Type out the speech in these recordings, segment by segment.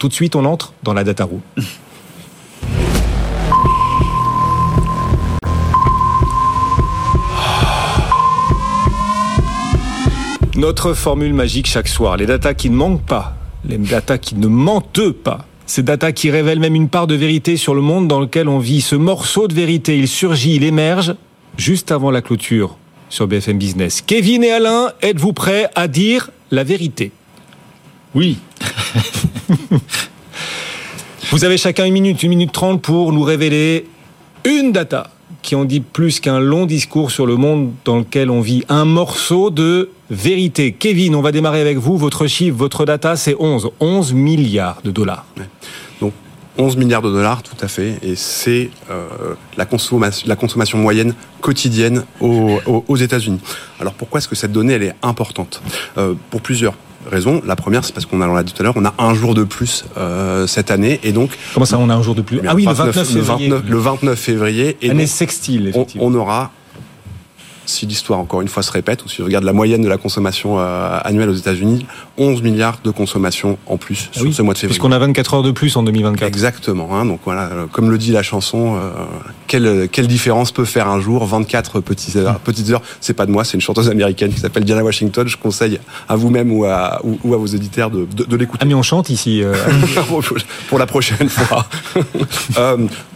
Tout de suite, on entre dans la data room. Notre formule magique chaque soir, les datas qui ne manquent pas, les datas qui ne mentent pas. Ces datas qui révèlent même une part de vérité sur le monde dans lequel on vit. Ce morceau de vérité, il surgit, il émerge juste avant la clôture sur BFM Business. Kevin et Alain, êtes-vous prêts à dire la vérité? Oui. Vous avez chacun une minute, une minute trente pour nous révéler une data qui en dit plus qu'un long discours sur le monde dans lequel on vit. Un morceau de vérité. Kevin, on va démarrer avec vous. Votre chiffre, votre data, c'est 11. 11 milliards de dollars. 11 milliards de dollars, tout à fait. Et c'est euh, la, consommation, la consommation moyenne quotidienne aux, États-Unis. Alors pourquoi est-ce que cette donnée, elle est importante? Euh, Pour plusieurs raisons. La première, c'est parce qu'on a, on l'a dit tout à l'heure, on a un jour de plus euh, cette année, et donc. Comment ça, on a un jour de plus? Ah oui, le 29 février. Le 29, le 29 février. Et Année sextile, effectivement. On, on aura si l'histoire encore une fois se répète, ou si je regarde la moyenne de la consommation euh, annuelle aux États-Unis, 11 milliards de consommation en plus sur oui, ce mois de février. Puisqu'on a 24 heures de plus en 2024. Exactement. Hein, donc voilà, euh, comme le dit la chanson, euh, quelle, quelle différence peut faire un jour 24 petites heures, petites heures? C'est pas de moi, c'est une chanteuse américaine qui s'appelle Diana Washington. Je conseille à vous-même ou à, ou, ou, à vos éditeurs de, de, de l'écouter. Ah mais on chante ici. Euh... Pour la prochaine fois.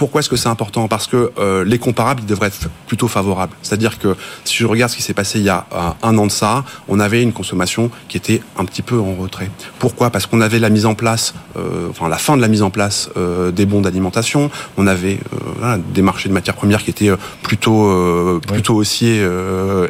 pourquoi est-ce que c'est important? Parce que euh, les comparables, ils devraient être plutôt favorables. C'est-à-dire que si je regarde ce qui s'est passé il y a euh, un an de ça, on avait une consommation qui était un petit peu en retrait. Pourquoi? Parce qu'on avait la mise en place, euh, enfin la fin de la mise en place euh, des bons d'alimentation. On avait euh, voilà, des marchés de matières premières qui étaient plutôt euh, plutôt oui. haussiers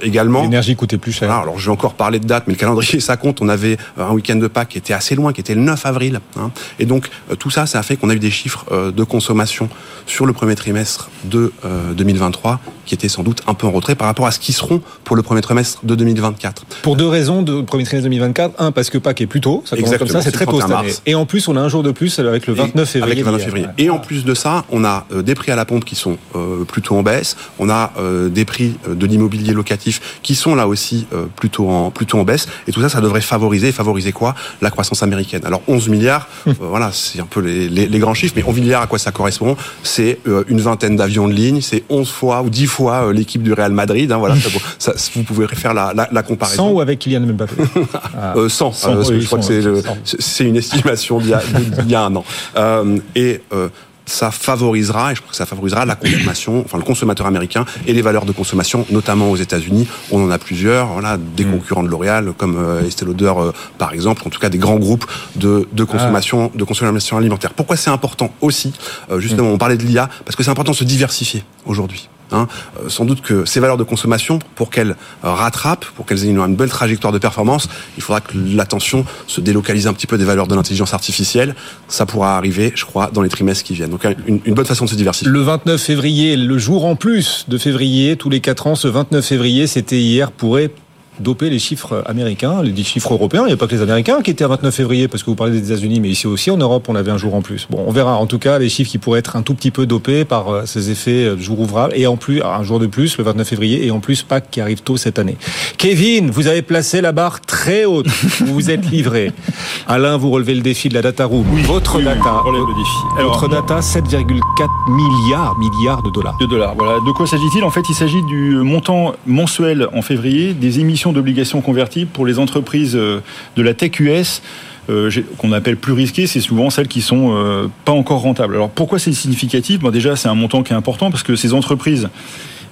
également. L'énergie coûtait plus cher. Voilà, alors je vais encore parler de date, mais le calendrier ça compte. On avait un week-end de Pâques qui était assez loin, qui était le 9 avril. Hein, et donc tout ça, ça a fait qu'on a eu des chiffres de consommation sur le premier trimestre de euh, 2023 qui étaient sans doute un peu en retrait par rapport à ce qui seront pour le premier trimestre de 2024. Pour deux raisons de premier trimestre 2024. Un, parce que Pâques est plus tôt, ça commence comme ça, c'est très tôt cette année. Et en plus, on a un jour de plus avec le 29 février. Avec le 29 février. Et en plus de ça, on a euh, des prix à la pompe qui sont euh, plutôt en baisse. On a euh, des prix de l'immobilier locatif qui sont là aussi plutôt en plutôt en baisse. Et tout ça, ça devrait favoriser, favoriser quoi? La croissance américaine. Alors 11 milliards, euh, voilà, c'est un peu les, les, les, grands chiffres, mais 11 milliards à quoi ça correspond? C'est une vingtaine d'avions de ligne, c'est 11 fois ou 10 fois euh, l'équipe du Real Madrid. Hein, voilà, ça, vous pouvez faire la, la, la, comparaison. 100 ou avec Kylian Mbappé ah. 100, 100 oui, je crois 100, que c'est une estimation d'il y, y, a un an. et ça favorisera, et je crois que ça favorisera la consommation, enfin le consommateur américain et les valeurs de consommation, notamment aux États-Unis. On en a plusieurs, voilà, des mmh. concurrents de L'Oréal comme euh, Estée Lauder euh, par exemple, en tout cas des grands groupes de, de consommation, ah. de consommation alimentaire. Pourquoi c'est important aussi euh, Justement, mmh. on parlait de l'IA parce que c'est important de se diversifier aujourd'hui. Hein, euh, sans doute que ces valeurs de consommation, pour qu'elles euh, rattrapent, pour qu'elles aient une, une, belle trajectoire de performance, il faudra que l'attention se délocalise un petit peu des valeurs de l'intelligence artificielle. Ça pourra arriver, je crois, dans les trimestres qui viennent. Donc une, une, bonne façon de se diversifier. Le 29 février, le jour en plus de février, tous les quatre ans, ce 29 février, c'était hier, pourrait doper les chiffres américains, les chiffres européens. Il n'y a pas que les Américains qui étaient à 29 février, parce que vous parlez des États-Unis, mais ici aussi en Europe, on avait un jour en plus. Bon, on verra. En tout cas, les chiffres qui pourraient être un tout petit peu dopés par ces effets de jour ouvrable, et en plus, un jour de plus, le 29 février, et en plus, Pâques qui arrive tôt cette année. Kevin, vous avez placé la barre très haute. vous vous êtes livré. Alain, vous relevez le défi de la data room. Oui, votre oui, data, oui, le défi. Alors, votre data, 7,4 milliards, milliards de dollars. De dollars, voilà. De quoi s'agit-il? En fait, il s'agit du montant mensuel en février des émissions d'obligations convertibles pour les entreprises de la tech US euh, qu'on appelle plus risquées, c'est souvent celles qui sont euh, pas encore rentables. Alors pourquoi c'est significatif? Bon, Déjà, c'est un montant qui est important parce que ces entreprises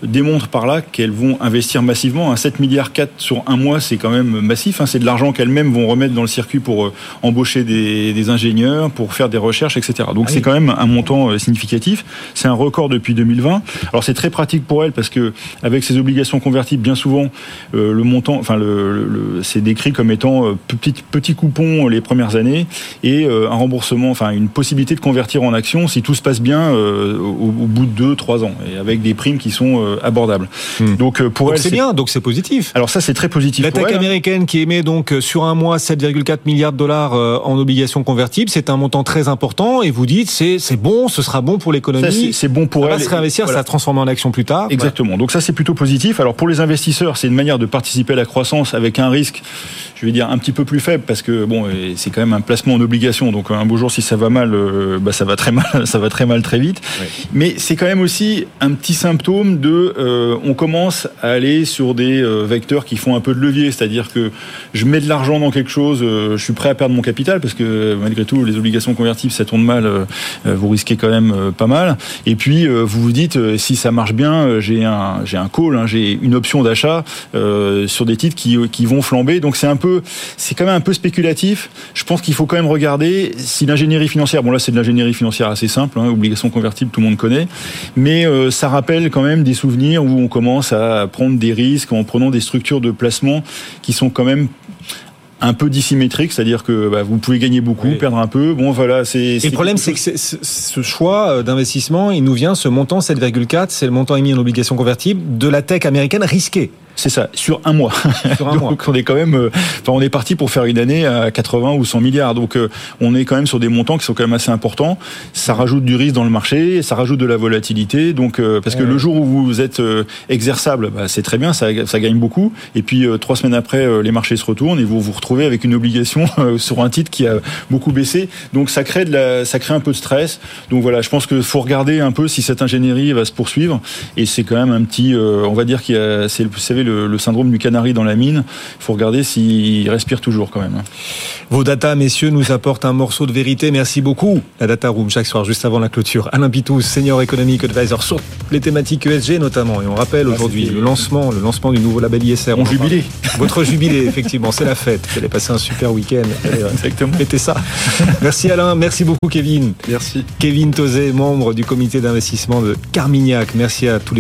démontrent par là qu'elles vont investir massivement. Un 7 milliards 4 sur un mois, c'est quand même massif. Hein. C'est de l'argent qu'elles-mêmes vont remettre dans le circuit pour euh, embaucher des, des, ingénieurs, pour faire des recherches, etc. Donc ah c'est quand même un montant euh, significatif. C'est un record depuis 2020. Alors c'est très pratique pour elles parce que avec ces obligations convertibles, bien souvent, euh, le montant, enfin le, le, c'est décrit comme étant petit, petit coupon les premières années et un remboursement, enfin une possibilité de convertir en actions si tout se passe bien au, au, bout de 2-3 ans et avec des primes qui sont abordables. Hmm. Donc pour elle, c'est bien, donc c'est positif. Alors ça, c'est très positif. La tech hein. américaine qui émet donc sur un mois 7,4 milliards de dollars en obligations convertibles, c'est un montant très important. Et vous dites, c'est c'est bon, ce sera bon pour l'économie. C'est bon pour ça elle. Va se réinvestir, ça va transformer en action plus tard. Exactement. Donc ça, c'est plutôt positif. Alors pour les investisseurs, c'est une manière de participer à la croissance avec un risque je vais dire un petit peu plus faible parce que bon, c'est quand même un placement en obligation. Donc un beau jour, si ça va mal, euh, bah, ça va très mal, ça va très mal très vite. Mais c'est quand même aussi un petit symptôme de, euh, on commence à aller sur des euh, vecteurs qui font un peu de levier, c'est-à-dire que je mets de l'argent dans quelque chose, je suis prêt à perdre mon capital parce que malgré tout, les obligations convertibles, ça tourne mal, vous risquez quand même pas mal. Et puis vous vous dites, si ça marche bien, j'ai un j'ai un call, hein, j'ai une option d'achat sur des titres qui vont flamber. Donc c'est un peu c'est quand même un peu spéculatif. Je pense qu'il faut quand même regarder si l'ingénierie financière, bon là c'est de l'ingénierie financière assez simple, hein, obligation convertible, tout le monde connaît, mais euh, ça rappelle quand même des où on commence à prendre des risques en prenant des structures de placement qui sont quand même un peu dissymétrique, c'est-à-dire que bah, vous pouvez gagner beaucoup, perdre un peu. Bon, voilà, c'est. Le problème, c'est que ce choix euh, d'investissement, il nous vient, ce montant 7,4, c'est le montant émis en obligation convertible de la tech américaine risquée. C'est ça, sur un mois. Sur un donc on est quand même, euh, enfin on est parti pour faire une année à 80 ou 100 milliards. Donc euh, on est quand même sur des montants qui sont quand même assez importants. Ça rajoute du risque dans le marché, ça rajoute de la volatilité. Donc euh, parce que le jour où vous êtes exerçable, bah, c'est très bien, ça, ça, gagne beaucoup. Et puis trois semaines après, les marchés se retournent et vous vous retrouvez avec une obligation sur un titre qui a beaucoup baissé. Donc ça crée de la, ça crée un peu de stress. Donc voilà, je pense qu'il faut regarder un peu si cette ingénierie va se poursuivre. Et c'est quand même un petit, on va dire qu'il y a, c'est, vous savez le, syndrome du canari dans la mine. Il faut regarder s'il respire toujours quand même. Vos data, messieurs, nous apportent un morceau de vérité. Merci beaucoup. La Data Room, chaque soir, juste avant la clôture. Alain Pitous, Senior Economic Advisor sur les thématiques ESG notamment. Et on rappelle ah, aujourd'hui le lancement, le lancement du nouveau label ISR. Mon jubilé. Votre jubilé, effectivement. C'est la fête. Vous allez passer un super week-end. Exactement. Mettez ça. Merci Alain. Merci beaucoup Kevin. Merci. Kevin Tozé, membre du comité d'investissement de Carmignac. Merci à tous les deux.